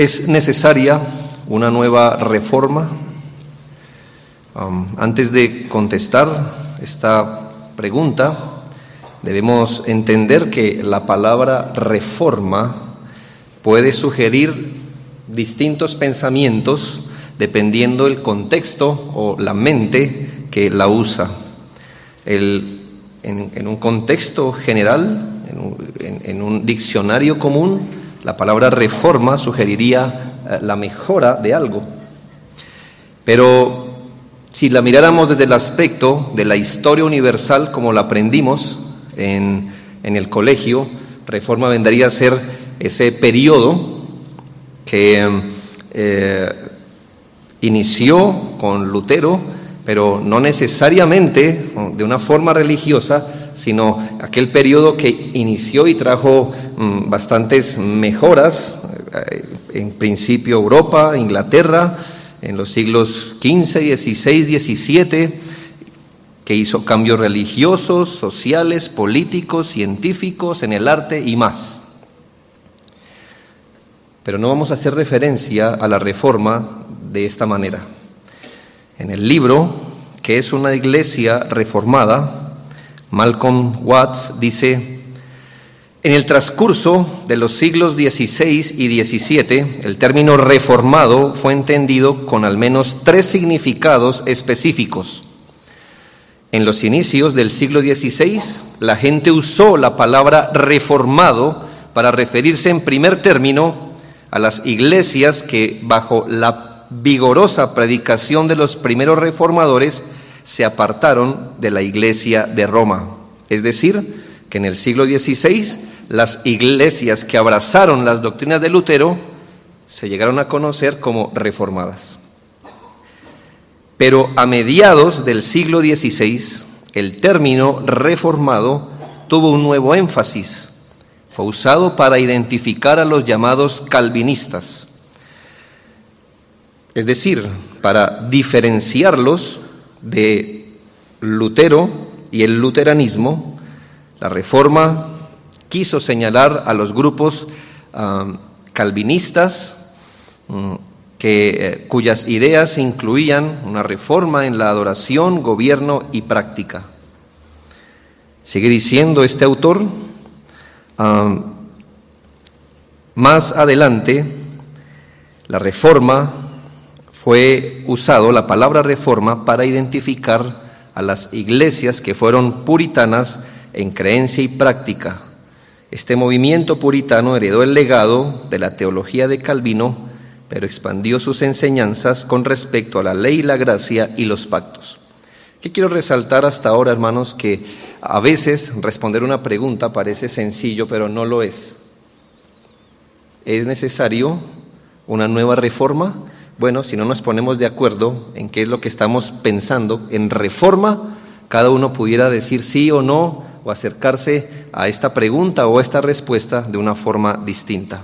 ¿Es necesaria una nueva reforma? Antes de contestar esta pregunta, debemos entender que la palabra reforma puede sugerir distintos pensamientos dependiendo el contexto o la mente que la usa. en, un contexto general, en un, diccionario común, la palabra reforma sugeriría eh, la mejora de algo. Pero si la miráramos desde el aspecto de la historia universal como la aprendimos en, el colegio, reforma vendría a ser ese periodo que eh, inició con Lutero, pero no necesariamente de una forma religiosa, sino aquel periodo que inició y trajo mm, bastantes mejoras, eh, en principio Europa, Inglaterra, en los siglos XV, XVI, XVII, que hizo cambios religiosos, sociales, políticos, científicos, en el arte y más. Pero no vamos a hacer referencia a la reforma de esta manera. En el libro, que es una iglesia reformada, Malcolm Watts dice, en el transcurso de los siglos XVI y XVII, el término reformado fue entendido con al menos tres significados específicos. En los inicios del siglo XVI, la gente usó la palabra reformado para referirse en primer término a las iglesias que bajo la vigorosa predicación de los primeros reformadores se apartaron de la iglesia de Roma. Es decir, que en el siglo XVI las iglesias que abrazaron las doctrinas de Lutero se llegaron a conocer como reformadas. Pero a mediados del siglo XVI, el término reformado tuvo un nuevo énfasis. Fue usado para identificar a los llamados calvinistas, es decir, para diferenciarlos de Lutero y el luteranismo, la reforma quiso señalar a los grupos ah, calvinistas mm, que, eh, cuyas ideas incluían una reforma en la adoración, gobierno y práctica. Sigue diciendo este autor, ah, más adelante, la reforma fue usado la palabra reforma para identificar a las iglesias que fueron puritanas en creencia y práctica. Este movimiento puritano heredó el legado de la teología de Calvino, pero expandió sus enseñanzas con respecto a la ley, la gracia y los pactos. ¿Qué quiero resaltar hasta ahora, hermanos? Que a veces responder una pregunta parece sencillo, pero no lo es. ¿Es necesario una nueva reforma? Bueno, si no nos ponemos de acuerdo en qué es lo que estamos pensando en reforma, cada uno pudiera decir sí o no o acercarse a esta pregunta o a esta respuesta de una forma distinta.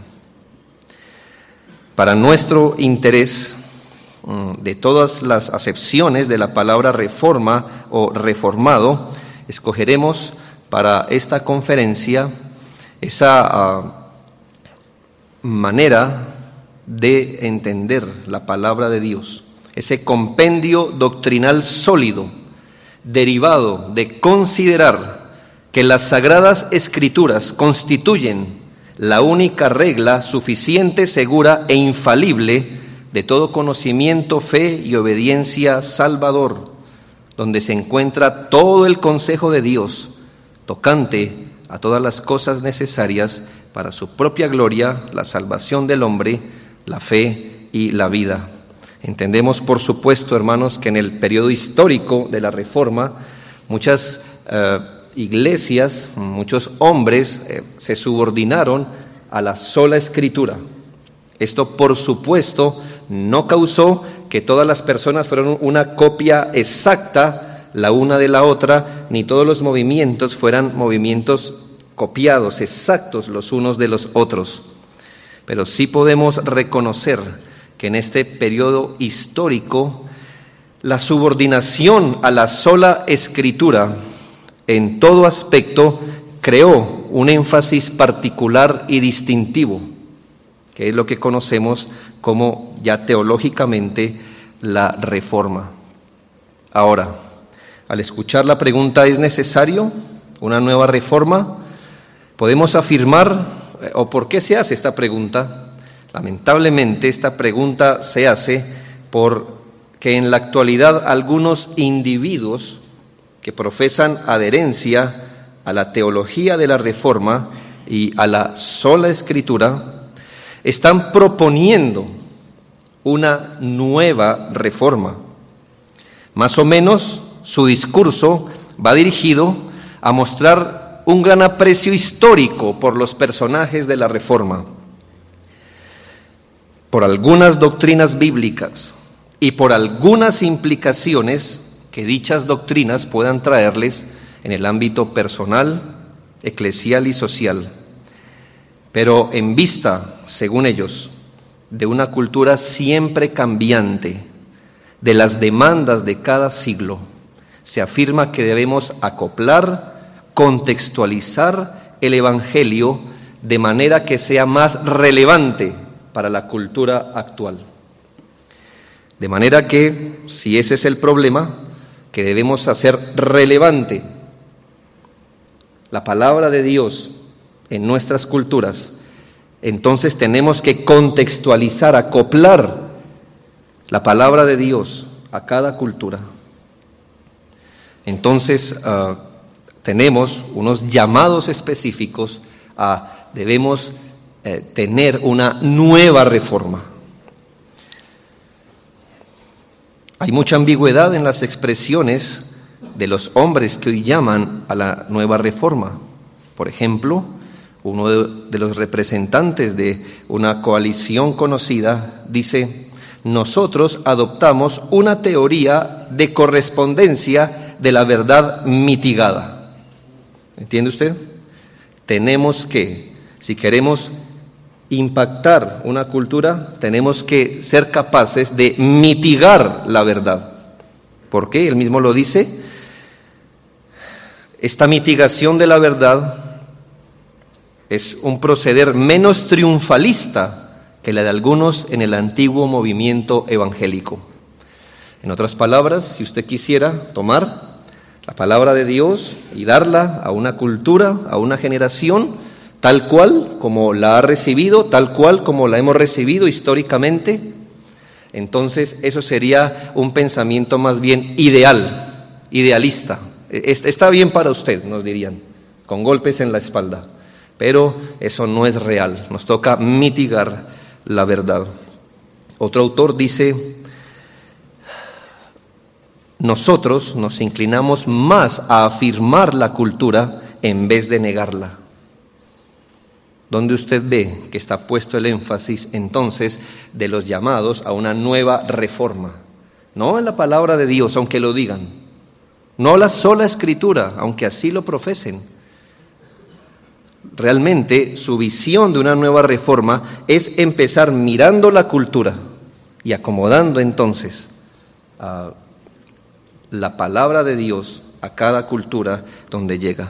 Para nuestro interés mm, de todas las acepciones de la palabra reforma o reformado, escogeremos para esta conferencia esa ah, manera de entender la palabra de Dios, ese compendio doctrinal sólido, derivado de considerar que las sagradas escrituras constituyen la única regla suficiente, segura e infalible de todo conocimiento, fe y obediencia salvador, donde se encuentra todo el consejo de Dios tocante a todas las cosas necesarias para su propia gloria, la salvación del hombre, la fe y la vida. Entendemos, por supuesto, hermanos, que en el periodo histórico de la Reforma, muchas eh, iglesias, muchos hombres eh, se subordinaron a la sola escritura. Esto, por supuesto, no causó que todas las personas fueran una copia exacta la una de la otra, ni todos los movimientos fueran movimientos copiados, exactos los unos de los otros. Pero sí podemos reconocer que en este periodo histórico la subordinación a la sola escritura en todo aspecto creó un énfasis particular y distintivo. que es lo que conocemos como ya teológicamente la reforma. Ahora, al escuchar la pregunta, ¿es necesario una nueva reforma? Podemos afirmar, o por qué se hace esta pregunta, lamentablemente esta pregunta se hace porque en la actualidad algunos individuos que profesan adherencia a la teología de la reforma y a la sola escritura, están proponiendo una nueva reforma. Más o menos su discurso va dirigido a mostrar un gran aprecio histórico por los personajes de la reforma, por algunas doctrinas bíblicas y por algunas implicaciones que dichas doctrinas puedan traerles en el ámbito personal, eclesial y social. Pero en vista, según ellos, de una cultura siempre cambiante, de las demandas de cada siglo, se afirma que debemos acoplar, contextualizar el Evangelio de manera que sea más relevante para la cultura actual. De manera que, si ese es el problema, que debemos hacer relevante la palabra de Dios en nuestras culturas, entonces tenemos que contextualizar, acoplar la palabra de Dios a cada cultura. Entonces, ah, tenemos unos llamados específicos a, debemos eh, tener una nueva reforma. Hay mucha ambigüedad en las expresiones de los hombres que hoy llaman a la nueva reforma. Por ejemplo, uno de, de los representantes de una coalición conocida dice, nosotros adoptamos una teoría de correspondencia de la verdad mitigada. ¿Entiende usted? Tenemos que, si queremos impactar una cultura, tenemos que ser capaces de mitigar la verdad. ¿Por qué? Él mismo lo dice. Esta mitigación de la verdad es un proceder menos triunfalista que la de algunos en el antiguo movimiento evangélico. En otras palabras, si usted quisiera tomar la palabra de Dios y darla a una cultura, a una generación, tal cual como la ha recibido, tal cual como la hemos recibido históricamente, entonces eso sería un pensamiento más bien ideal, idealista. E-, está bien para usted, nos dirían, con golpes en la espalda, pero eso no es real, nos toca mitigar la verdad. Otro autor dice, nosotros nos inclinamos más a afirmar la cultura en vez de negarla. Donde usted ve que está puesto el énfasis entonces de los llamados a una nueva reforma. No en la palabra de Dios, aunque lo digan. No la sola escritura, aunque así lo profesen. Realmente su visión de una nueva reforma es empezar mirando la cultura y acomodando entonces a la palabra de Dios a cada cultura donde llega.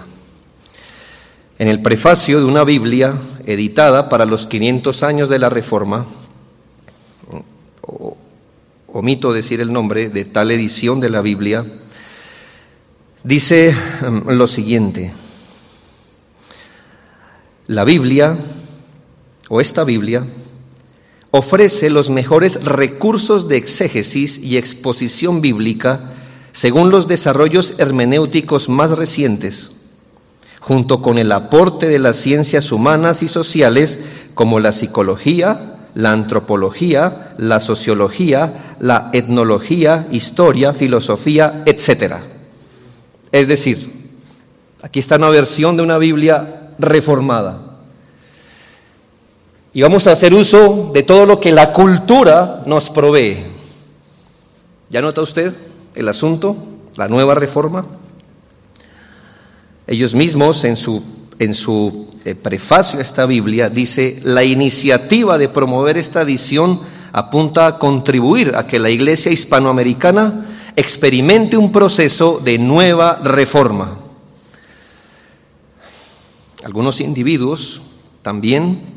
En el prefacio de una Biblia editada para los 500 años de la Reforma, omito decir el nombre de tal edición de la Biblia, dice mm, lo siguiente, la Biblia, o esta Biblia, ofrece los mejores recursos de exégesis y exposición bíblica según los desarrollos hermenéuticos más recientes, junto con el aporte de las ciencias humanas y sociales como la psicología, la antropología, la sociología, la etnología, historia, filosofía, etc. Es decir, aquí está una versión de una Biblia reformada. Y vamos a hacer uso de todo lo que la cultura nos provee. ¿Ya nota usted? El asunto, la nueva reforma. Ellos mismos en su, en su eh, prefacio a esta Biblia dice, la iniciativa de promover esta edición apunta a contribuir a que la iglesia hispanoamericana experimente un proceso de nueva reforma. Algunos individuos también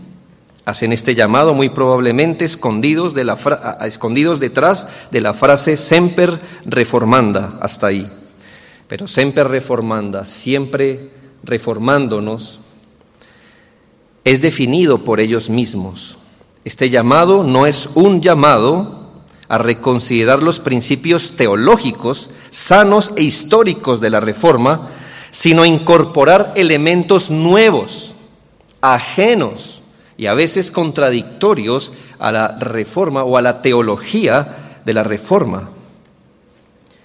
hacen este llamado muy probablemente escondidos, de la escondidos detrás de la frase semper reformanda, hasta ahí. Pero semper reformanda, siempre reformándonos, es definido por ellos mismos. Este llamado no es un llamado a reconsiderar los principios teológicos, sanos e históricos de la Reforma, sino incorporar elementos nuevos, ajenos y a veces contradictorios a la Reforma o a la teología de la Reforma.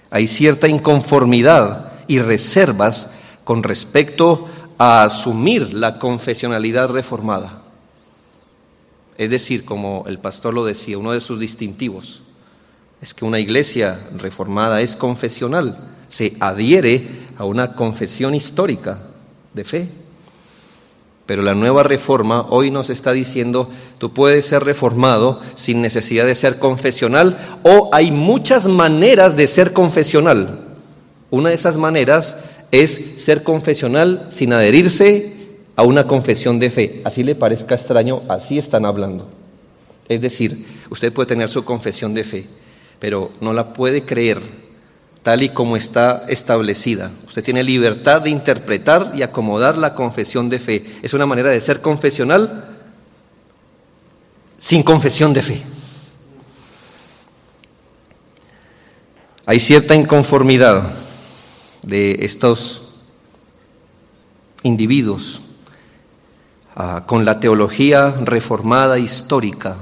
Hay cierta inconformidad y reservas con respecto a asumir la confesionalidad reformada. Es decir, como el pastor lo decía, uno de sus distintivos es que una iglesia reformada es confesional, se adhiere a una confesión histórica de fe. Pero la nueva reforma hoy nos está diciendo, tú puedes ser reformado sin necesidad de ser confesional o hay muchas maneras de ser confesional. Una de esas maneras es ser confesional sin adherirse a una confesión de fe. Así le parezca extraño, así están hablando. Es decir, usted puede tener su confesión de fe, pero no la puede creer tal y como está establecida. Usted tiene libertad de interpretar y acomodar la confesión de fe. Es una manera de ser confesional sin confesión de fe. Hay cierta inconformidad de estos individuos ah, con la teología reformada histórica.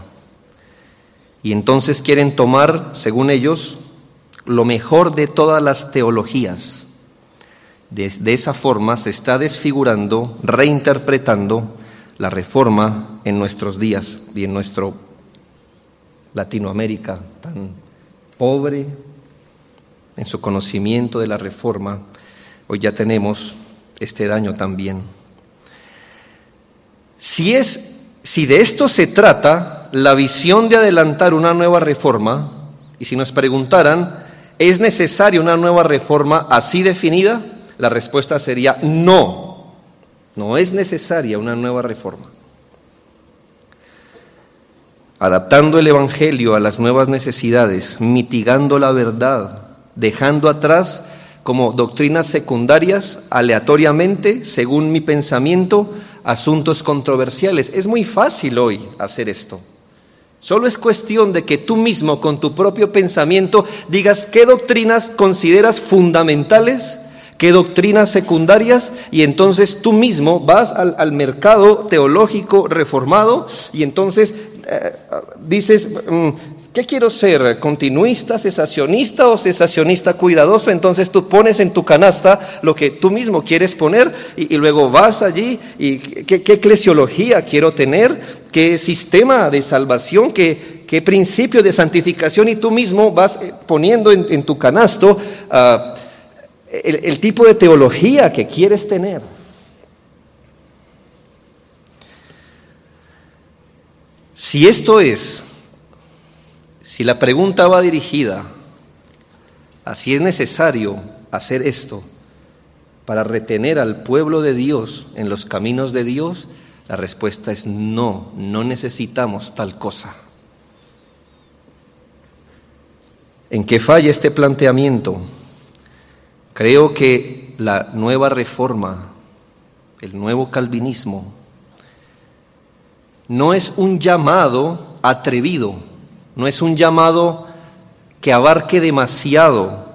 Y entonces quieren tomar, según ellos, lo mejor de todas las teologías. De, esa forma se está desfigurando, reinterpretando la reforma en nuestros días y en nuestro Latinoamérica tan pobre, en su conocimiento de la reforma, hoy ya tenemos este daño también. Si es si de esto se trata, la visión de adelantar una nueva reforma, y si nos preguntaran, ¿es necesaria una nueva reforma así definida? La respuesta sería no, no es necesaria una nueva reforma. Adaptando el Evangelio a las nuevas necesidades, mitigando la verdad, dejando atrás como doctrinas secundarias, aleatoriamente, según mi pensamiento, asuntos controversiales. Es muy fácil hoy hacer esto. Solo es cuestión de que tú mismo, con tu propio pensamiento, digas qué doctrinas consideras fundamentales, qué doctrinas secundarias, y entonces tú mismo vas al, mercado teológico reformado y entonces eh, dices, mm, ¿Qué quiero ser? ¿Continuista, cesacionista o cesacionista cuidadoso? Entonces tú pones en tu canasta lo que tú mismo quieres poner y, luego vas allí y ¿qué, eclesiología quiero tener, qué sistema de salvación, qué, qué principio de santificación y tú mismo vas eh, poniendo en, tu canasto ah, el tipo de teología que quieres tener. Si esto es si la pregunta va dirigida a si es necesario hacer esto para retener al pueblo de Dios en los caminos de Dios, la respuesta es no, no necesitamos tal cosa. ¿En qué falla este planteamiento? Creo que la nueva reforma, el nuevo calvinismo, no es un llamado atrevido no es un llamado que abarque demasiado.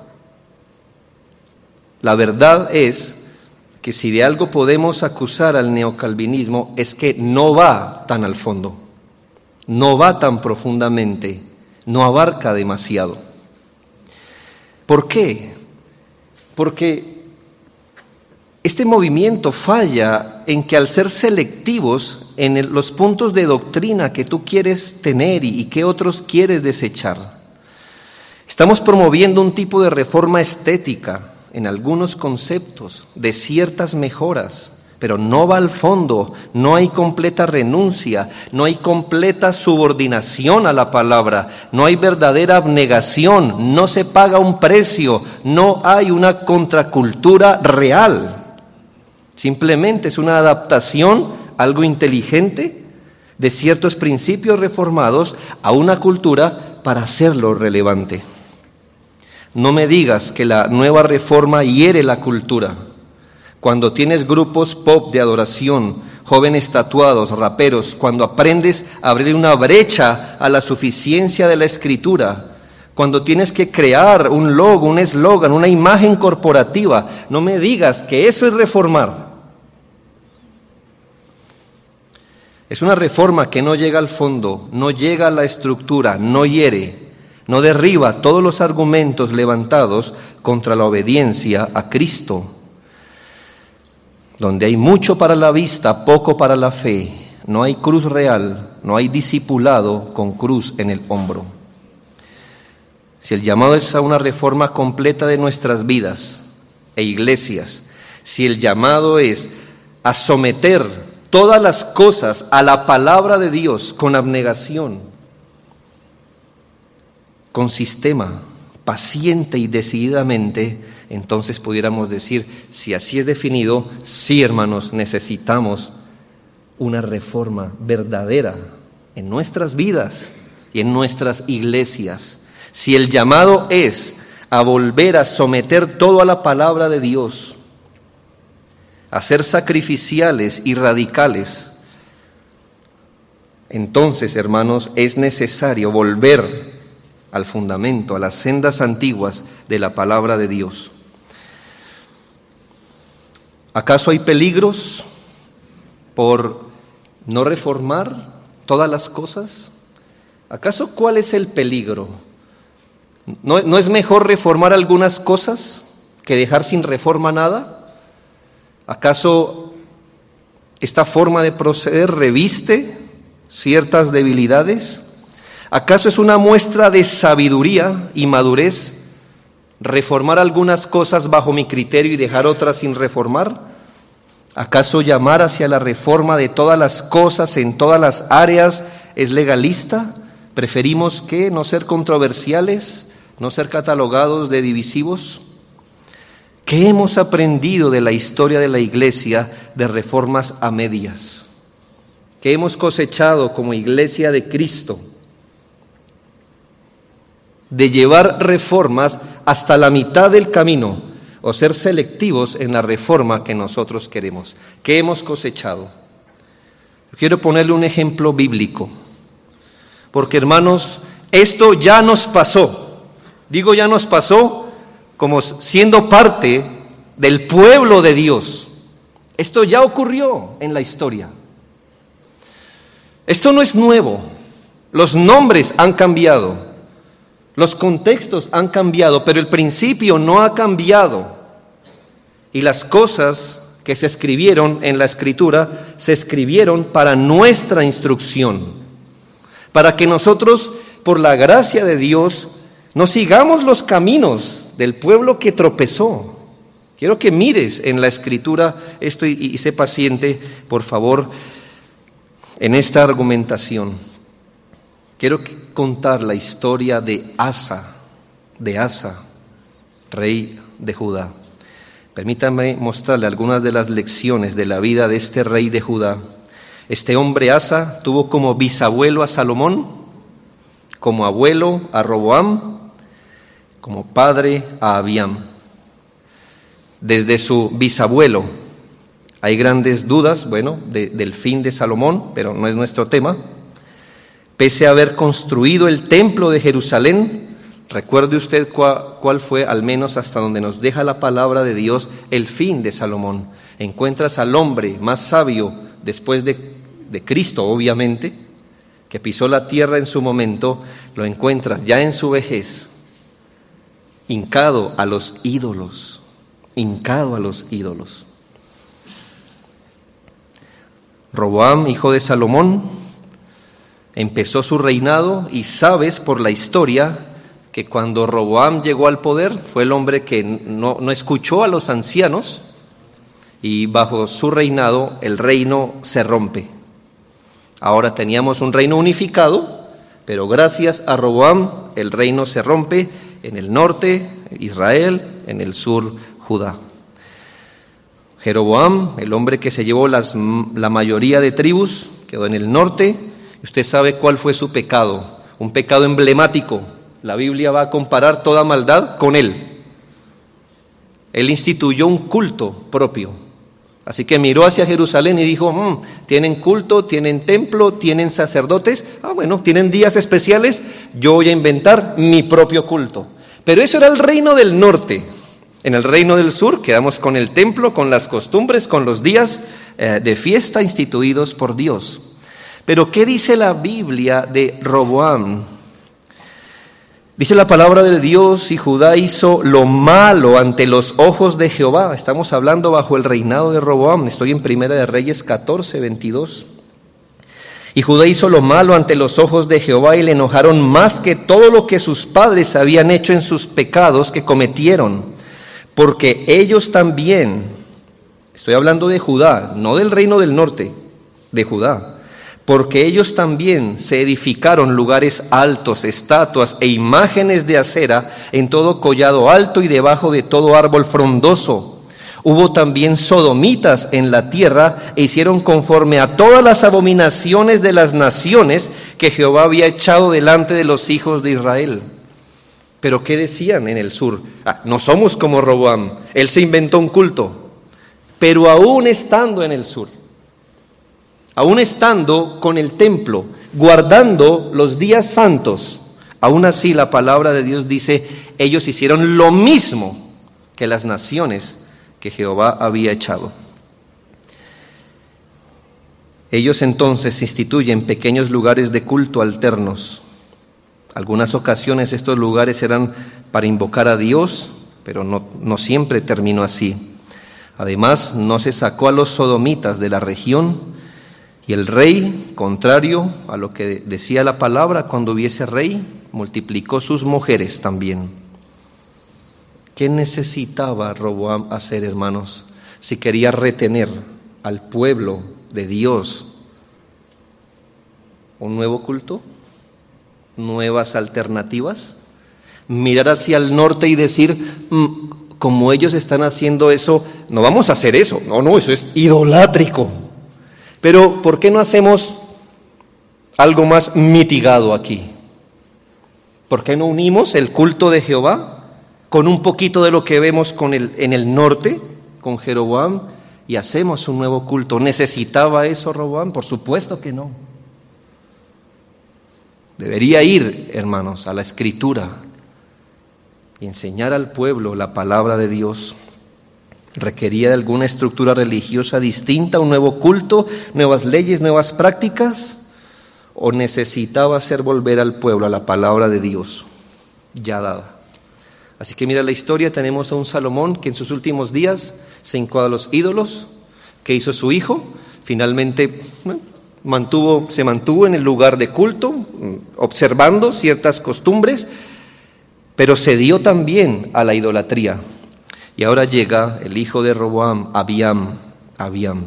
La verdad es que si de algo podemos acusar al neocalvinismo es que no va tan al fondo, no va tan profundamente, no abarca demasiado. ¿Por qué? Porque este movimiento falla en que al ser selectivos en los puntos de doctrina que tú quieres tener y, que otros quieres desechar, estamos promoviendo un tipo de reforma estética en algunos conceptos, de ciertas mejoras, pero no va al fondo, no hay completa renuncia, no hay completa subordinación a la palabra, no hay verdadera abnegación, no se paga un precio, no hay una contracultura real. Simplemente es una adaptación, algo inteligente, de ciertos principios reformados a una cultura para hacerlo relevante. No me digas que la nueva reforma hiere la cultura. Cuando tienes grupos pop de adoración, jóvenes tatuados, raperos, cuando aprendes a abrir una brecha a la suficiencia de la escritura, cuando tienes que crear un logo, un eslogan, una imagen corporativa, no me digas que eso es reformar. Es una reforma que no llega al fondo, no llega a la estructura, no hiere, no derriba todos los argumentos levantados contra la obediencia a Cristo. Donde hay mucho para la vista, poco para la fe, no hay cruz real, no hay discipulado con cruz en el hombro. Si el llamado es a una reforma completa de nuestras vidas e iglesias, si el llamado es a someter todas las cosas a la palabra de Dios con abnegación, con sistema, paciente y decididamente, entonces pudiéramos decir, si así es definido, sí hermanos, necesitamos una reforma verdadera en nuestras vidas y en nuestras iglesias. Si el llamado es a volver a someter todo a la palabra de Dios, a ser sacrificiales y radicales, entonces, hermanos, es necesario volver al fundamento, a las sendas antiguas de la palabra de Dios. ¿Acaso hay peligros por no reformar todas las cosas? ¿Acaso cuál es el peligro? ¿No, ¿No, es mejor reformar algunas cosas que dejar sin reforma nada? ¿Acaso esta forma de proceder reviste ciertas debilidades? ¿Acaso es una muestra de sabiduría y madurez reformar algunas cosas bajo mi criterio y dejar otras sin reformar? ¿Acaso llamar hacia la reforma de todas las cosas en todas las áreas es legalista? ¿Preferimos que no ser controversiales, no ser catalogados de divisivos? ¿Qué hemos aprendido de la historia de la iglesia de reformas a medias? ¿Qué hemos cosechado como iglesia de Cristo? De llevar reformas hasta la mitad del camino o ser selectivos en la reforma que nosotros queremos. ¿Qué hemos cosechado? Quiero ponerle un ejemplo bíblico, porque hermanos, esto ya nos pasó. Digo ya nos pasó como siendo parte del pueblo de Dios. Esto ya ocurrió en la historia. Esto no es nuevo. Los nombres han cambiado, los contextos han cambiado, pero el principio no ha cambiado. Y las cosas que se escribieron en la escritura se escribieron para nuestra instrucción, para que nosotros, por la gracia de Dios, no sigamos los caminos del pueblo que tropezó. Quiero que mires en la escritura esto y, sé paciente, por favor, en esta argumentación. Quiero contar la historia de Asa, de Asa, rey de Judá. Permítame mostrarle algunas de las lecciones de la vida de este rey de Judá. Este hombre Asa tuvo como bisabuelo a Salomón, como abuelo a Roboam como padre a Abiam. Desde su bisabuelo hay grandes dudas, bueno, del fin de Salomón, pero no es nuestro tema. Pese a haber construido el templo de Jerusalén, recuerde usted cuál, fue, al menos hasta donde nos deja la palabra de Dios, el fin de Salomón. Encuentras al hombre más sabio después de, de Cristo, obviamente, que pisó la tierra en su momento, lo encuentras ya en su vejez, hincado a los ídolos, hincado a los ídolos. Roboam, hijo de Salomón, empezó su reinado y sabes por la historia que cuando Roboam llegó al poder fue el hombre que no, no escuchó a los ancianos y bajo su reinado el reino se rompe. Ahora teníamos un reino unificado, pero gracias a Roboam el reino se rompe en el norte Israel, en el sur Judá. Jeroboam, el hombre que se llevó las, la mayoría de tribus, quedó en el norte, Usted sabe cuál fue su pecado, un pecado emblemático. La Biblia va a comparar toda maldad con él. Él instituyó un culto propio. Así que miró hacia Jerusalén y dijo, mm, tienen culto, tienen templo, tienen sacerdotes, ah bueno, tienen días especiales, yo voy a inventar mi propio culto. Pero eso era el reino del norte. En el reino del sur quedamos con el templo, con las costumbres, con los días eh, de fiesta instituidos por Dios. Pero ¿qué dice la Biblia de Roboam? Dice la palabra de Dios y Judá hizo lo malo ante los ojos de Jehová. Estamos hablando bajo el reinado de Roboam. Estoy en Primera de Reyes 14, 22. Y Judá hizo lo malo ante los ojos de Jehová y le enojaron más que todo lo que sus padres habían hecho en sus pecados que cometieron porque ellos también, estoy hablando de Judá, no del reino del norte, de Judá, porque ellos también se edificaron lugares altos, estatuas e imágenes de acera en todo collado alto y debajo de todo árbol frondoso. Hubo también sodomitas en la tierra e hicieron conforme a todas las abominaciones de las naciones que Jehová había echado delante de los hijos de Israel. Pero ¿qué decían en el sur? Ah, no somos como Roboam, él se inventó un culto. Pero aún estando en el sur, aún estando con el templo, guardando los días santos, aún así la palabra de Dios dice, ellos hicieron lo mismo que las naciones que Jehová había echado. Ellos entonces instituyen pequeños lugares de culto alternos algunas ocasiones estos lugares eran para invocar a Dios, pero no, siempre terminó así. Además, no se sacó a los sodomitas de la región y el rey, contrario a lo que decía la palabra cuando hubiese rey, multiplicó sus mujeres también. ¿Qué necesitaba Roboam hacer, hermanos, si quería retener al pueblo de Dios? ¿Un nuevo culto? nuevas alternativas, mirar hacia el norte y decir, mm, como ellos están haciendo eso, no vamos a hacer eso, no, no, eso es idolátrico. Pero ¿por qué no hacemos algo más mitigado aquí? ¿Por qué no unimos el culto de Jehová con un poquito de lo que vemos con el, en el norte, con Jeroboam, y hacemos un nuevo culto? ¿Necesitaba eso Roboam? Por supuesto que no. Debería ir, hermanos, a la escritura y enseñar al pueblo la palabra de Dios. ¿Requería de alguna estructura religiosa distinta, un nuevo culto, nuevas leyes, nuevas prácticas? ¿O necesitaba hacer volver al pueblo a la palabra de Dios ya dada? Así que mira la historia, tenemos a un Salomón que en sus últimos días se hincó a los ídolos, que hizo su hijo, finalmente mantuvo, se mantuvo en el lugar de culto, observando ciertas costumbres, pero se dio también a la idolatría. Y ahora llega el hijo de Roboam, Abiam, Abiam.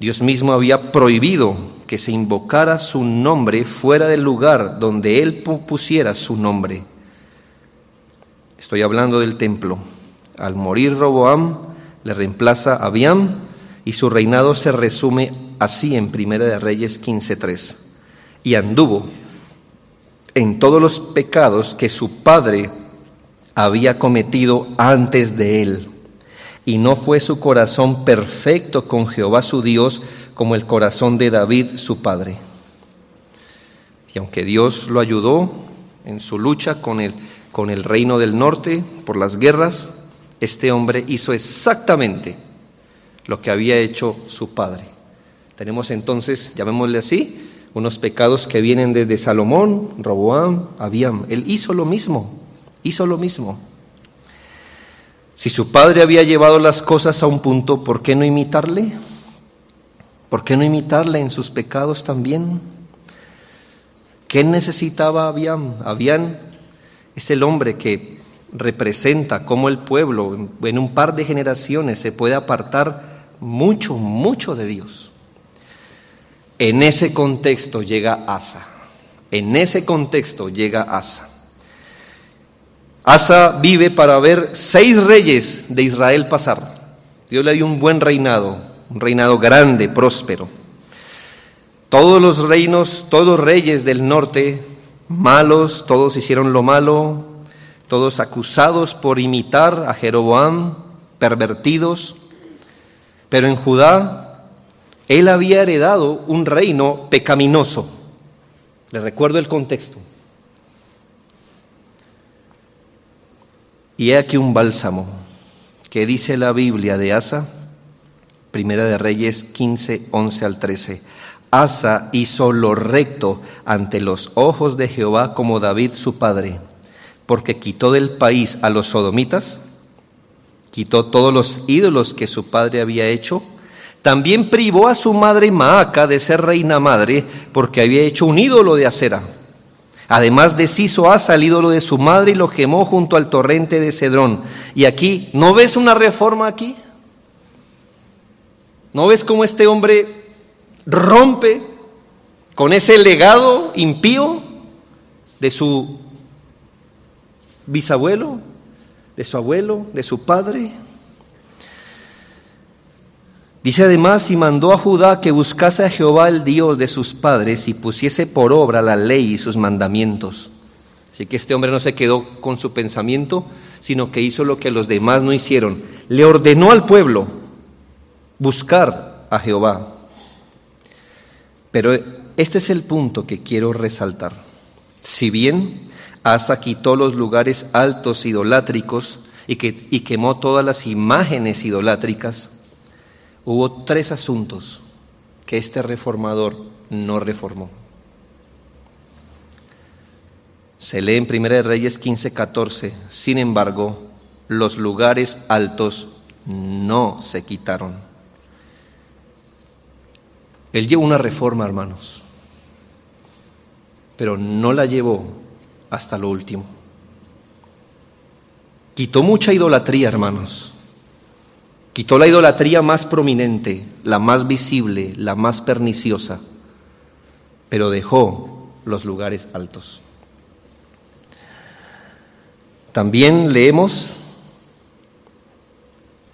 Dios mismo había prohibido que se invocara su nombre fuera del lugar donde él pusiera su nombre. Estoy hablando del templo. Al morir Roboam, le reemplaza Abiam y su reinado se resume así en Primera de Reyes 15:3. Y anduvo en todos los pecados que su padre había cometido antes de él. Y no fue su corazón perfecto con Jehová su Dios como el corazón de David su padre. Y aunque Dios lo ayudó en su lucha con el, con el reino del norte por las guerras, este hombre hizo exactamente lo que había hecho su padre. Tenemos entonces, llamémosle así, unos pecados que vienen desde Salomón, Roboam, Abiam. Él hizo lo mismo, hizo lo mismo. Si su padre había llevado las cosas a un punto, ¿por qué no imitarle? ¿Por qué no imitarle en sus pecados también? ¿Qué necesitaba Abiam? Abiam es el hombre que representa cómo el pueblo en un par de generaciones se puede apartar mucho, mucho de Dios. En ese contexto llega Asa. En ese contexto llega Asa. Asa vive para ver seis reyes de Israel pasar. Dios le dio un buen reinado, un reinado grande, próspero. Todos los reinos, todos los reyes del norte, malos, todos hicieron lo malo, todos acusados por imitar a Jeroboam, pervertidos. Pero en Judá, él había heredado un reino pecaminoso. Le recuerdo el contexto. Y he aquí un bálsamo que dice la Biblia de Asa, Primera de Reyes 15, 11 al 13. Asa hizo lo recto ante los ojos de Jehová como David su padre, porque quitó del país a los sodomitas, quitó todos los ídolos que su padre había hecho, también privó a su madre Maaca de ser reina madre, porque había hecho un ídolo de acera. Además deshizo Asa el ídolo de su madre y lo quemó junto al torrente de Cedrón. Y aquí, ¿no ves una reforma aquí? ¿No ves cómo este hombre rompe con ese legado impío de su bisabuelo, de su abuelo, de su padre? Dice además, y mandó a Judá que buscase a Jehová el Dios de sus padres y pusiese por obra la ley y sus mandamientos. Así que este hombre no se quedó con su pensamiento, sino que hizo lo que los demás no hicieron. Le ordenó al pueblo buscar a Jehová. Pero este es el punto que quiero resaltar. Si bien Asa quitó los lugares altos idolátricos y, que, y quemó todas las imágenes idolátricas, hubo tres asuntos que este reformador no reformó. Se lee en 1 Reyes 15, 14. Sin embargo, los lugares altos no se quitaron. Él llevó una reforma, hermanos, pero no la llevó hasta lo último. Quitó mucha idolatría, hermanos. Quitó la idolatría más prominente, la más visible, la más perniciosa, pero dejó los lugares altos. También leemos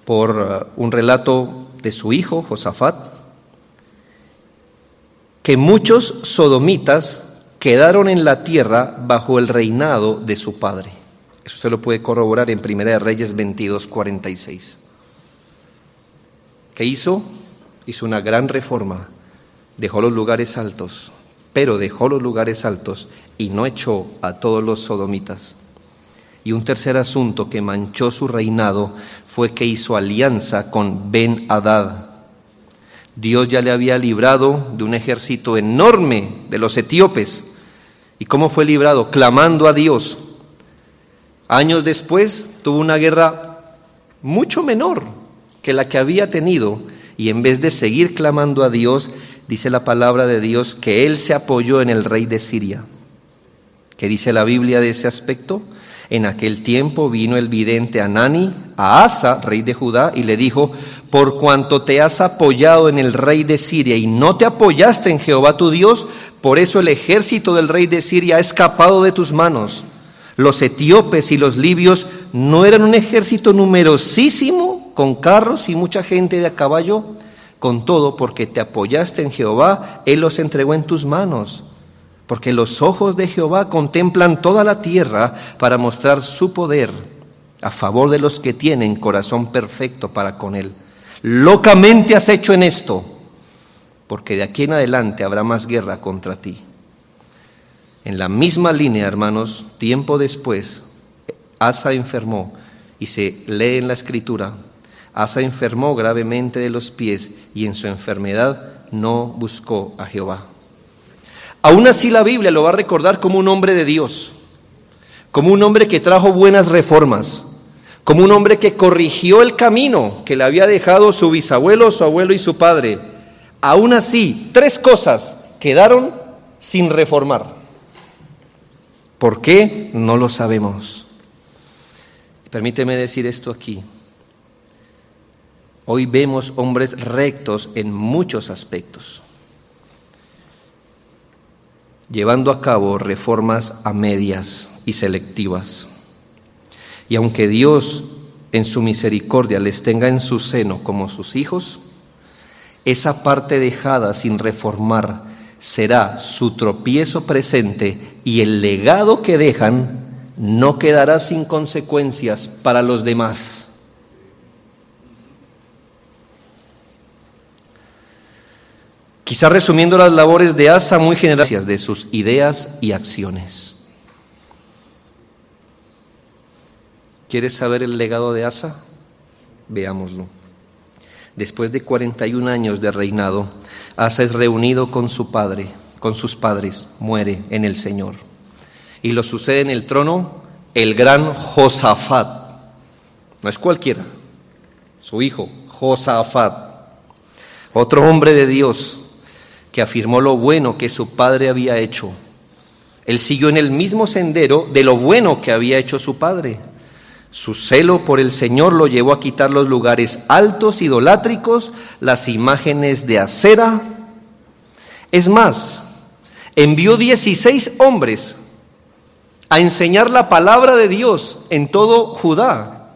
por uh, un relato de su hijo, Josafat, que muchos sodomitas quedaron en la tierra bajo el reinado de su padre. Eso se lo puede corroborar en Primera de Reyes 22, 46. ¿Qué hizo? Hizo una gran reforma. Dejó los lugares altos, pero dejó los lugares altos y no echó a todos los sodomitas. Y un tercer asunto que manchó su reinado fue que hizo alianza con Ben Hadad. Dios ya le había librado de un ejército enorme de los etíopes. ¿Y cómo fue librado? Clamando a Dios. Años después tuvo una guerra mucho menor, que la que había tenido, y en vez de seguir clamando a Dios, dice la palabra de Dios que él se apoyó en el rey de Siria. ¿Qué dice la Biblia de ese aspecto? En aquel tiempo vino el vidente Anani a Asa, rey de Judá, y le dijo, por cuanto te has apoyado en el rey de Siria y no te apoyaste en Jehová tu Dios, por eso el ejército del rey de Siria ha escapado de tus manos. Los etíopes y los libios no eran un ejército numerosísimo con carros y mucha gente de a caballo, con todo porque te apoyaste en Jehová, Él los entregó en tus manos. Porque los ojos de Jehová contemplan toda la tierra para mostrar su poder a favor de los que tienen corazón perfecto para con Él. Locamente has hecho en esto, porque de aquí en adelante habrá más guerra contra ti. En la misma línea, hermanos, tiempo después, Asa enfermó y se lee en la escritura Asa enfermó gravemente de los pies y en su enfermedad no buscó a Jehová. Aún así la Biblia lo va a recordar como un hombre de Dios, como un hombre que trajo buenas reformas, como un hombre que corrigió el camino que le había dejado su bisabuelo, su abuelo y su padre. Aún así, tres cosas quedaron sin reformar. ¿Por qué? No lo sabemos. Permíteme decir esto aquí. Hoy vemos hombres rectos en muchos aspectos, llevando a cabo reformas a medias y selectivas. Y aunque Dios en su misericordia les tenga en su seno como sus hijos, esa parte dejada sin reformar será su tropiezo presente y el legado que dejan no quedará sin consecuencias para los demás. Quizá resumiendo las labores de Asa muy generales de sus ideas y acciones. ¿Quieres saber el legado de Asa? Veámoslo. Después de 41 años de reinado, Asa es reunido con su padre, con sus padres, muere en el Señor. Y lo sucede en el trono el gran Josafat. No es cualquiera, su hijo, Josafat. Otro hombre de Dios que afirmó lo bueno que su padre había hecho. Él siguió en el mismo sendero de lo bueno que había hecho su padre. Su celo por el Señor lo llevó a quitar los lugares altos, idolátricos, las imágenes de acera. Es más, envió 16 hombres a enseñar la palabra de Dios en todo Judá.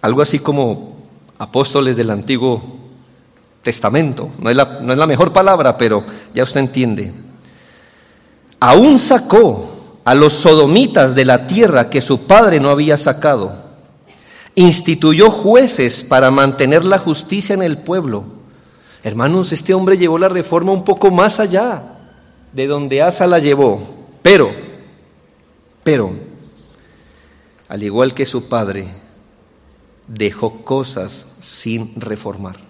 Algo así como apóstoles del Antiguo Testamento. No es la, no es la mejor palabra, pero ya usted entiende. Aún sacó a los sodomitas de la tierra que su padre no había sacado. Instituyó jueces para mantener la justicia en el pueblo. Hermanos, este hombre llevó la reforma un poco más allá de donde Asa la llevó. Pero, pero, al igual que su padre, dejó cosas sin reformar.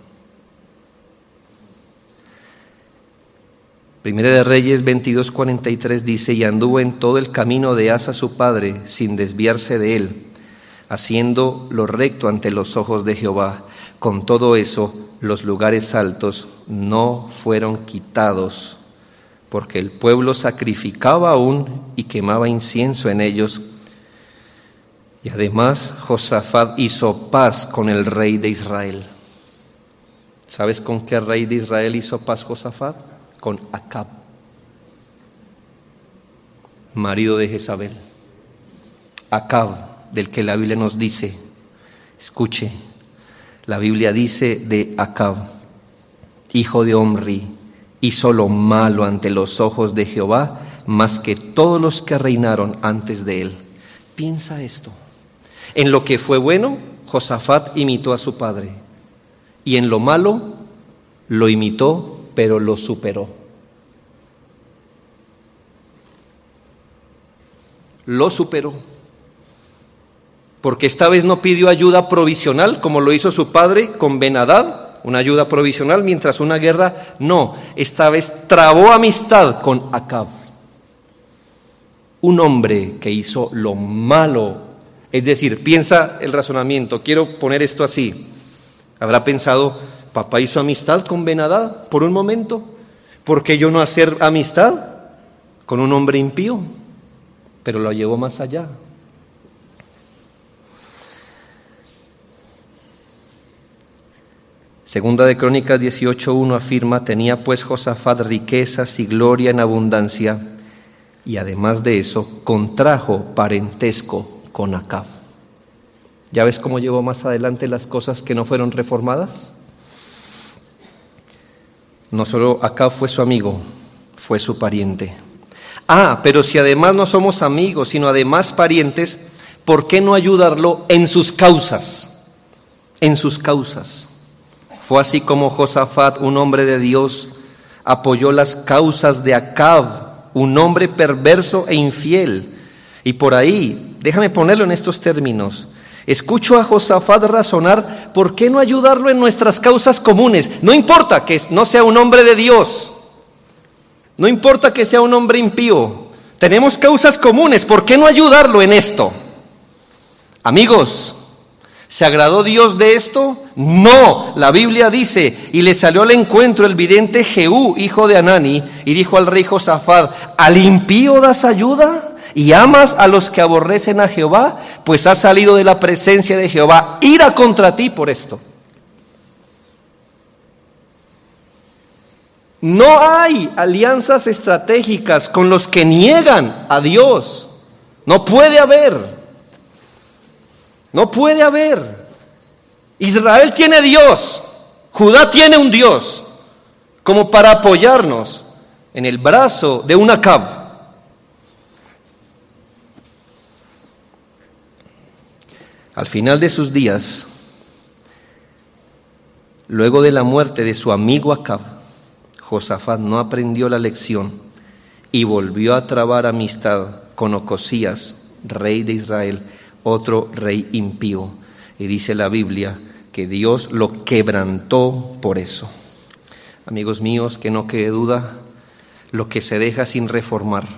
Primera de Reyes 22:43 dice, y anduvo en todo el camino de Asa su padre, sin desviarse de él, haciendo lo recto ante los ojos de Jehová. Con todo eso, los lugares altos no fueron quitados, porque el pueblo sacrificaba aún y quemaba incienso en ellos. Y además Josafat hizo paz con el rey de Israel. ¿Sabes con qué rey de Israel hizo paz Josafat? Con Acab, marido de Jezabel. Acab, del que la Biblia nos dice, escuche, la Biblia dice de Acab, hijo de Omri, hizo lo malo ante los ojos de Jehová, más que todos los que reinaron antes de él. Piensa esto. En lo que fue bueno, Josafat imitó a su padre, y en lo malo lo imitó pero lo superó. Lo superó. Porque esta vez no pidió ayuda provisional como lo hizo su padre con Benadad, una ayuda provisional, mientras una guerra, no, esta vez trabó amistad con Acab. Un hombre que hizo lo malo, es decir, piensa el razonamiento, quiero poner esto así, habrá pensado, Papá hizo amistad con Benadad por un momento. ¿Por qué yo no hacer amistad con un hombre impío? Pero lo llevó más allá. Segunda de Crónicas 18.1 afirma, tenía pues Josafat riquezas y gloria en abundancia, y además de eso contrajo parentesco con Acab. ¿Ya ves cómo llevó más adelante las cosas que no fueron reformadas? No solo acá fue su amigo, fue su pariente. Ah, pero si además no somos amigos, sino además parientes, ¿por qué no ayudarlo en sus causas? En sus causas. Fue así como Josafat, un hombre de Dios, apoyó las causas de Acab, un hombre perverso e infiel. Y por ahí, déjame ponerlo en estos términos, Escucho a Josafat razonar, ¿por qué no ayudarlo en nuestras causas comunes? No importa que no sea un hombre de Dios, no importa que sea un hombre impío, tenemos causas comunes, ¿por qué no ayudarlo en esto? Amigos, ¿se agradó Dios de esto? No, la Biblia dice, y le salió al encuentro el vidente Jehú, hijo de Anani, y dijo al rey Josafat, ¿al impío das ayuda? Y amas a los que aborrecen a Jehová, pues has salido de la presencia de Jehová, ira contra ti por esto. No hay alianzas estratégicas con los que niegan a Dios. No puede haber. No puede haber. Israel tiene Dios. Judá tiene un Dios como para apoyarnos en el brazo de un Acab. Al final de sus días, luego de la muerte de su amigo Acab, Josafat no aprendió la lección y volvió a trabar amistad con Ocosías, rey de Israel, otro rey impío. Y dice la Biblia que Dios lo quebrantó por eso. Amigos míos, que no quede duda, lo que se deja sin reformar,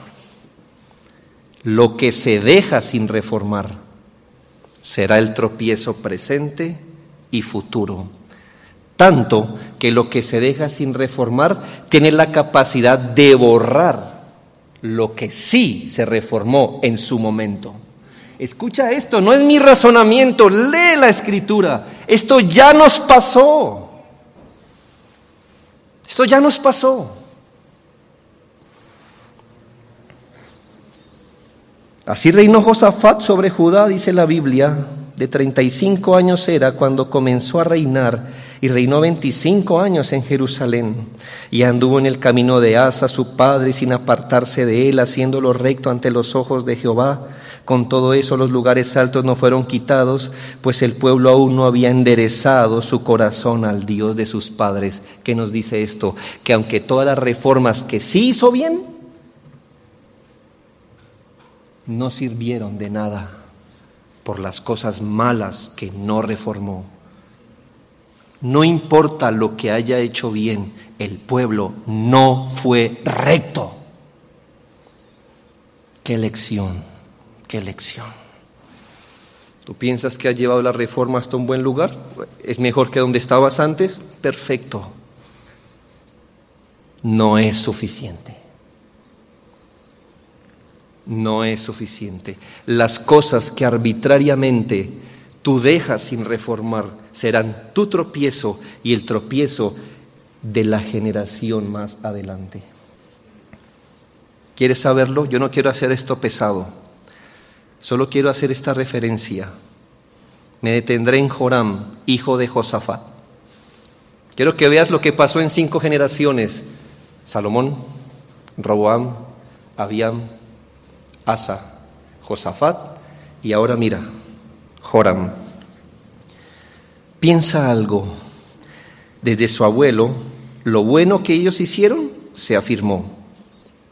lo que se deja sin reformar, será el tropiezo presente y futuro. Tanto que lo que se deja sin reformar tiene la capacidad de borrar lo que sí se reformó en su momento. Escucha esto, no es mi razonamiento, lee la escritura. Esto ya nos pasó. Esto ya nos pasó. Así reinó Josafat sobre Judá, dice la Biblia, de 35 años era cuando comenzó a reinar y reinó 25 años en Jerusalén y anduvo en el camino de Asa su padre sin apartarse de él, haciéndolo recto ante los ojos de Jehová. Con todo eso los lugares altos no fueron quitados, pues el pueblo aún no había enderezado su corazón al Dios de sus padres. ¿Qué nos dice esto? Que aunque todas las reformas que sí hizo bien, no sirvieron de nada por las cosas malas que no reformó. No importa lo que haya hecho bien, el pueblo no fue recto. Qué lección, qué lección. ¿Tú piensas que has llevado la reforma hasta un buen lugar? ¿Es mejor que donde estabas antes? Perfecto. No es suficiente no es suficiente. Las cosas que arbitrariamente tú dejas sin reformar serán tu tropiezo y el tropiezo de la generación más adelante. ¿Quieres saberlo? Yo no quiero hacer esto pesado. Solo quiero hacer esta referencia. Me detendré en Joram, hijo de Josafat. Quiero que veas lo que pasó en cinco generaciones. Salomón, Roboam, Abiam, Asa, Josafat y ahora mira, Joram. Piensa algo. Desde su abuelo, lo bueno que ellos hicieron se afirmó,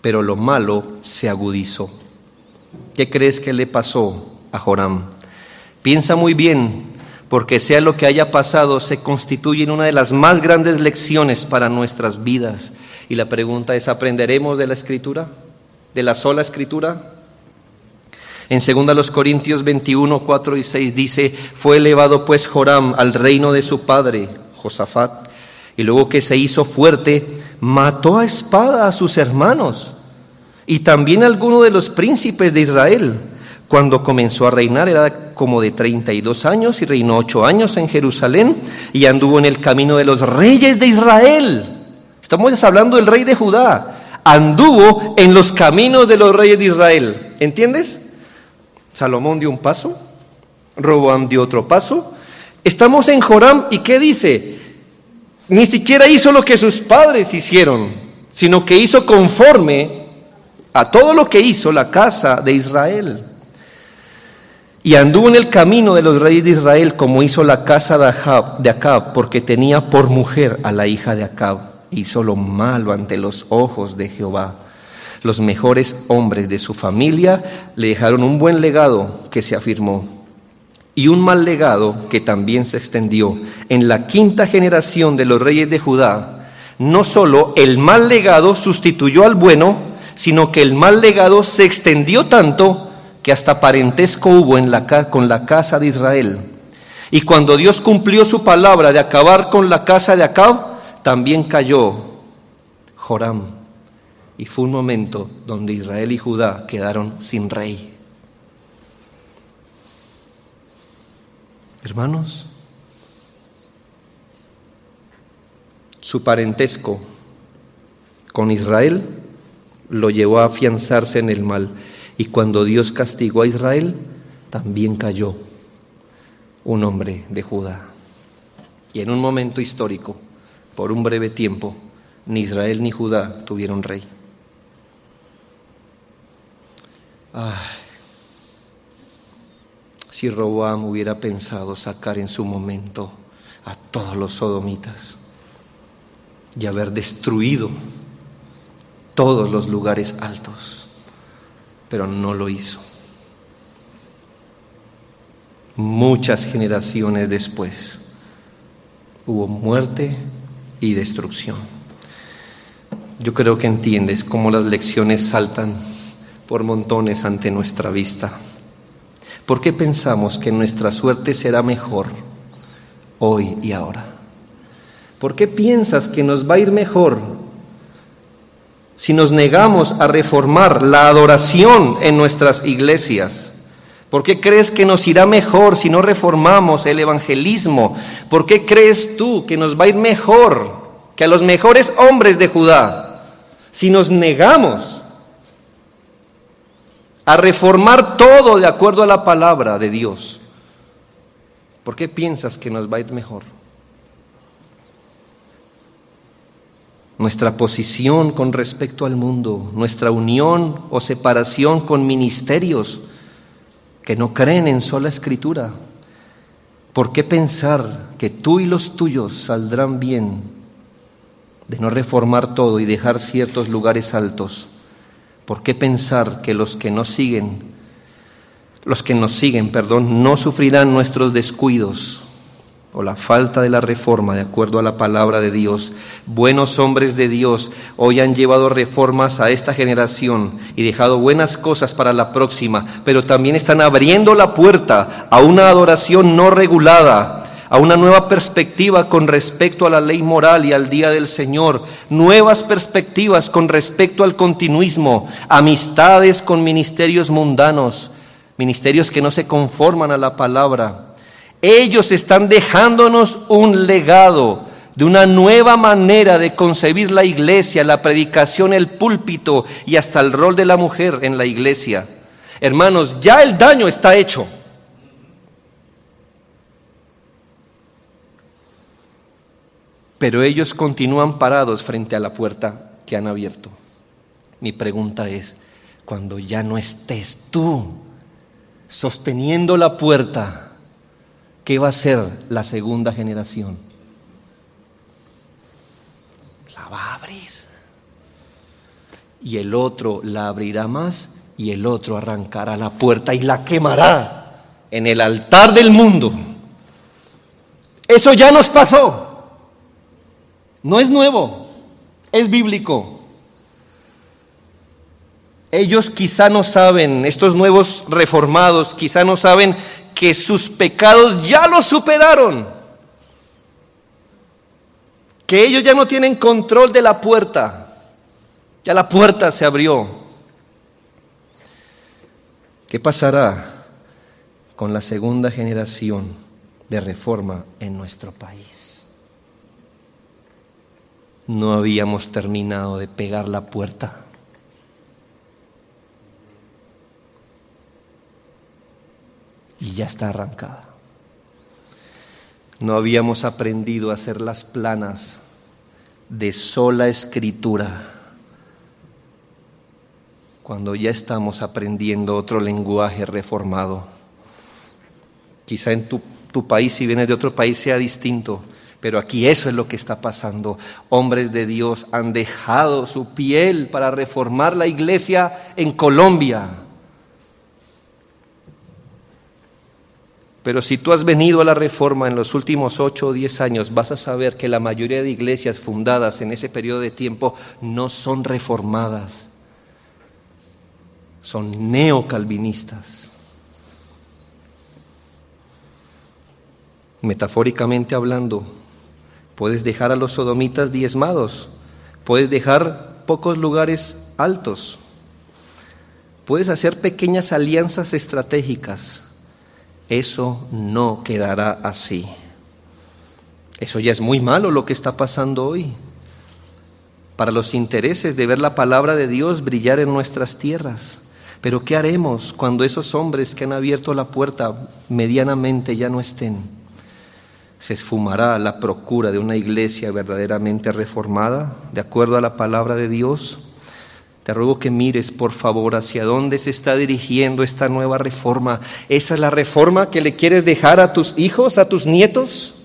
pero lo malo se agudizó. ¿Qué crees que le pasó a Joram? Piensa muy bien, porque sea lo que haya pasado, se constituye en una de las más grandes lecciones para nuestras vidas. Y la pregunta es, ¿aprenderemos de la escritura? ¿De la sola escritura? En 2 Corintios 21, 4 y 6 dice, fue elevado pues Joram al reino de su padre, Josafat, y luego que se hizo fuerte, mató a espada a sus hermanos y también a alguno de los príncipes de Israel. Cuando comenzó a reinar era como de 32 años y reinó ocho años en Jerusalén y anduvo en el camino de los reyes de Israel. Estamos hablando del rey de Judá. Anduvo en los caminos de los reyes de Israel. ¿Entiendes? Salomón dio un paso, Roboam dio otro paso. Estamos en Joram y ¿qué dice? Ni siquiera hizo lo que sus padres hicieron, sino que hizo conforme a todo lo que hizo la casa de Israel. Y anduvo en el camino de los reyes de Israel como hizo la casa de Acab, de Acab porque tenía por mujer a la hija de Acab. Hizo lo malo ante los ojos de Jehová. Los mejores hombres de su familia le dejaron un buen legado que se afirmó y un mal legado que también se extendió. En la quinta generación de los reyes de Judá, no solo el mal legado sustituyó al bueno, sino que el mal legado se extendió tanto que hasta parentesco hubo en la, con la casa de Israel. Y cuando Dios cumplió su palabra de acabar con la casa de Acab, también cayó Joram y fue un momento donde Israel y Judá quedaron sin rey. Hermanos, su parentesco con Israel lo llevó a afianzarse en el mal. Y cuando Dios castigó a Israel, también cayó un hombre de Judá. Y en un momento histórico, por un breve tiempo, ni Israel ni Judá tuvieron rey. Ay, si Roboam hubiera pensado sacar en su momento a todos los sodomitas y haber destruido todos los lugares altos, pero no lo hizo. Muchas generaciones después hubo muerte y destrucción. Yo creo que entiendes cómo las lecciones saltan por montones ante nuestra vista. ¿Por qué pensamos que nuestra suerte será mejor hoy y ahora? ¿Por qué piensas que nos va a ir mejor si nos negamos a reformar la adoración en nuestras iglesias? ¿Por qué crees que nos irá mejor si no reformamos el evangelismo? ¿Por qué crees tú que nos va a ir mejor que a los mejores hombres de Judá si nos negamos a reformar todo de acuerdo a la palabra de Dios? ¿Por qué piensas que nos va a ir mejor? Nuestra posición con respecto al mundo, nuestra unión o separación con ministerios, que no creen en sola escritura. ¿Por qué pensar que tú y los tuyos saldrán bien de no reformar todo y dejar ciertos lugares altos? ¿Por qué pensar que los que nos siguen, los que nos siguen, perdón, no sufrirán nuestros descuidos? o la falta de la reforma de acuerdo a la palabra de Dios. Buenos hombres de Dios hoy han llevado reformas a esta generación y dejado buenas cosas para la próxima, pero también están abriendo la puerta a una adoración no regulada, a una nueva perspectiva con respecto a la ley moral y al día del Señor, nuevas perspectivas con respecto al continuismo, amistades con ministerios mundanos, ministerios que no se conforman a la palabra ellos están dejándonos un legado de una nueva manera de concebir la iglesia, la predicación, el púlpito y hasta el rol de la mujer en la iglesia. Hermanos, ya el daño está hecho. Pero ellos continúan parados frente a la puerta que han abierto. Mi pregunta es, cuando ya no estés tú sosteniendo la puerta, ¿qué va a ser la segunda generación? La va a abrir. Y el otro la abrirá más y el otro arrancará la puerta y la quemará en el altar del mundo. Eso ya nos pasó. No es nuevo, es bíblico. Ellos quizá no saben, estos nuevos reformados quizá no saben que sus pecados ya los superaron, que ellos ya no tienen control de la puerta, ya la puerta se abrió. ¿Qué pasará con la segunda generación de reforma en nuestro país? No habíamos terminado de pegar la puerta. y ya está arrancada. No habíamos aprendido a hacer las planas de sola escritura cuando ya estamos aprendiendo otro lenguaje reformado. Quizá en tu, país, si vienes de otro país, sea distinto, pero aquí eso es lo que está pasando. Hombres de Dios han dejado su piel para reformar la iglesia en Colombia Pero si tú has venido a la reforma en los últimos ocho o diez años, vas a saber que la mayoría de iglesias fundadas en ese periodo de tiempo no son reformadas, son neocalvinistas. Metafóricamente hablando, puedes dejar a los sodomitas diezmados, puedes dejar pocos lugares altos, puedes hacer pequeñas alianzas estratégicas eso no quedará así. Eso ya es muy malo lo que está pasando hoy. Para los intereses de ver la palabra de Dios brillar en nuestras tierras. Pero ¿qué haremos cuando esos hombres que han abierto la puerta medianamente ya no estén? Se esfumará la procura de una iglesia verdaderamente reformada, de acuerdo a la palabra de Dios. Te ruego que mires, por favor, hacia dónde se está dirigiendo esta nueva reforma. ¿Esa es la reforma que le quieres dejar a tus hijos, a tus nietos?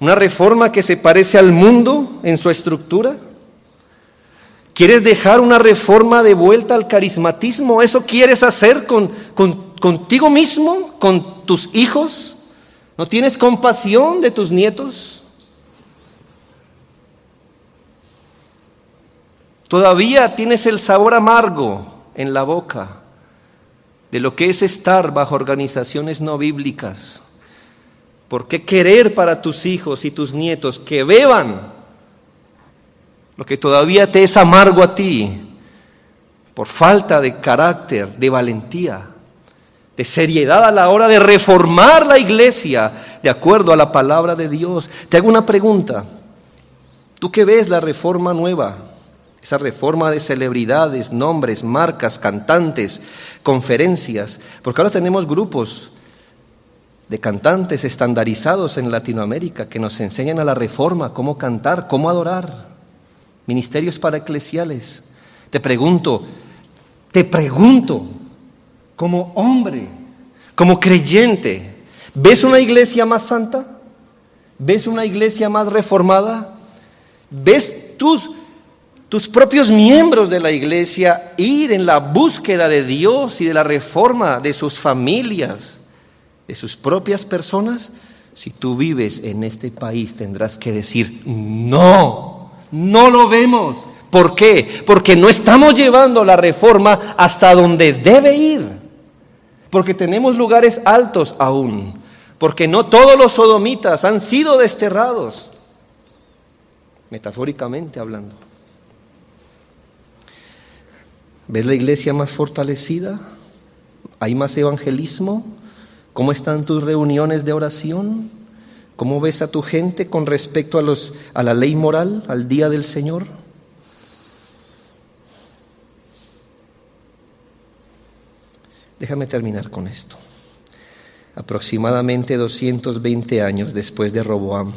¿Una reforma que se parece al mundo en su estructura? ¿Quieres dejar una reforma de vuelta al carismatismo? ¿Eso quieres hacer con, contigo mismo, con tus hijos? ¿No tienes compasión de tus nietos? Todavía tienes el sabor amargo en la boca de lo que es estar bajo organizaciones no bíblicas. ¿Por qué querer para tus hijos y tus nietos que beban lo que todavía te es amargo a ti por falta de carácter, de valentía, de seriedad a la hora de reformar la iglesia de acuerdo a la palabra de Dios? Te hago una pregunta. ¿Tú qué ves la reforma nueva? Esa reforma de celebridades, nombres, marcas, cantantes, conferencias, porque ahora tenemos grupos de cantantes estandarizados en Latinoamérica que nos enseñan a la reforma, cómo cantar, cómo adorar, ministerios para eclesiales. Te pregunto, te pregunto, como hombre, como creyente, ¿ves una iglesia más santa? ¿Ves una iglesia más reformada? ¿Ves tus tus propios miembros de la iglesia ir en la búsqueda de Dios y de la reforma de sus familias, de sus propias personas, si tú vives en este país tendrás que decir, no, no lo vemos. ¿Por qué? Porque no estamos llevando la reforma hasta donde debe ir. Porque tenemos lugares altos aún. Porque no todos los sodomitas han sido desterrados. Metafóricamente hablando. ¿Ves la iglesia más fortalecida? ¿Hay más evangelismo? ¿Cómo están tus reuniones de oración? ¿Cómo ves a tu gente con respecto a, los, a la ley moral, al día del Señor? Déjame terminar con esto. Aproximadamente 220 años después de Roboam,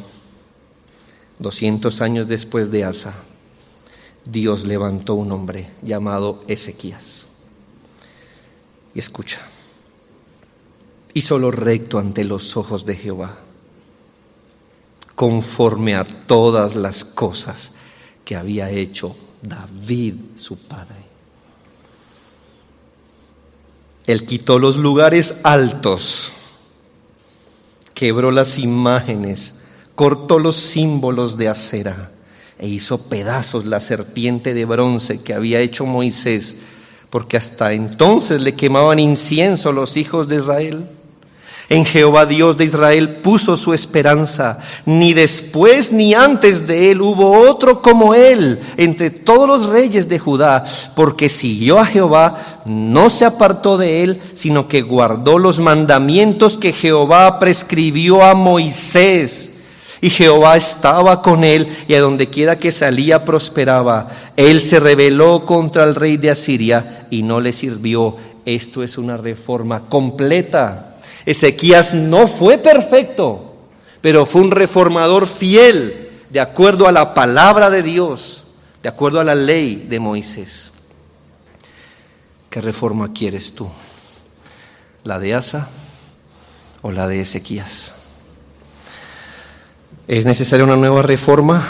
200 años después de Asa, Dios levantó un hombre llamado Ezequías. Y escucha, hizo lo recto ante los ojos de Jehová, conforme a todas las cosas que había hecho David su padre. Él quitó los lugares altos, quebró las imágenes, cortó los símbolos de acera e hizo pedazos la serpiente de bronce que había hecho Moisés, porque hasta entonces le quemaban incienso los hijos de Israel. En Jehová Dios de Israel puso su esperanza. Ni después ni antes de él hubo otro como él entre todos los reyes de Judá, porque siguió a Jehová, no se apartó de él, sino que guardó los mandamientos que Jehová prescribió a Moisés y Jehová estaba con él y a donde quiera que salía prosperaba. Él se rebeló contra el rey de Asiria y no le sirvió. Esto es una reforma completa. Ezequías no fue perfecto, pero fue un reformador fiel de acuerdo a la palabra de Dios, de acuerdo a la ley de Moisés. ¿Qué reforma quieres tú? ¿La de Asa o la de Ezequías? ¿Es necesaria una nueva reforma?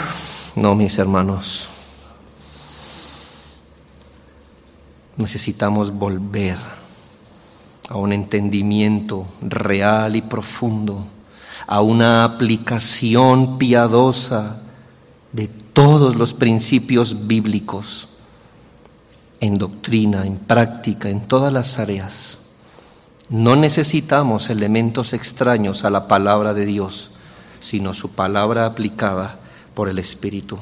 No, mis hermanos. Necesitamos volver a un entendimiento real y profundo, a una aplicación piadosa de todos los principios bíblicos en doctrina, en práctica, en todas las áreas. No necesitamos elementos extraños a la palabra de Dios sino su palabra aplicada por el Espíritu.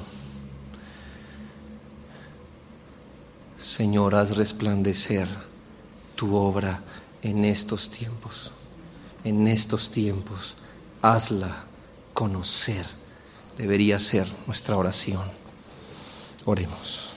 Señor, haz resplandecer tu obra en estos tiempos, en estos tiempos, hazla conocer, debería ser nuestra oración. Oremos.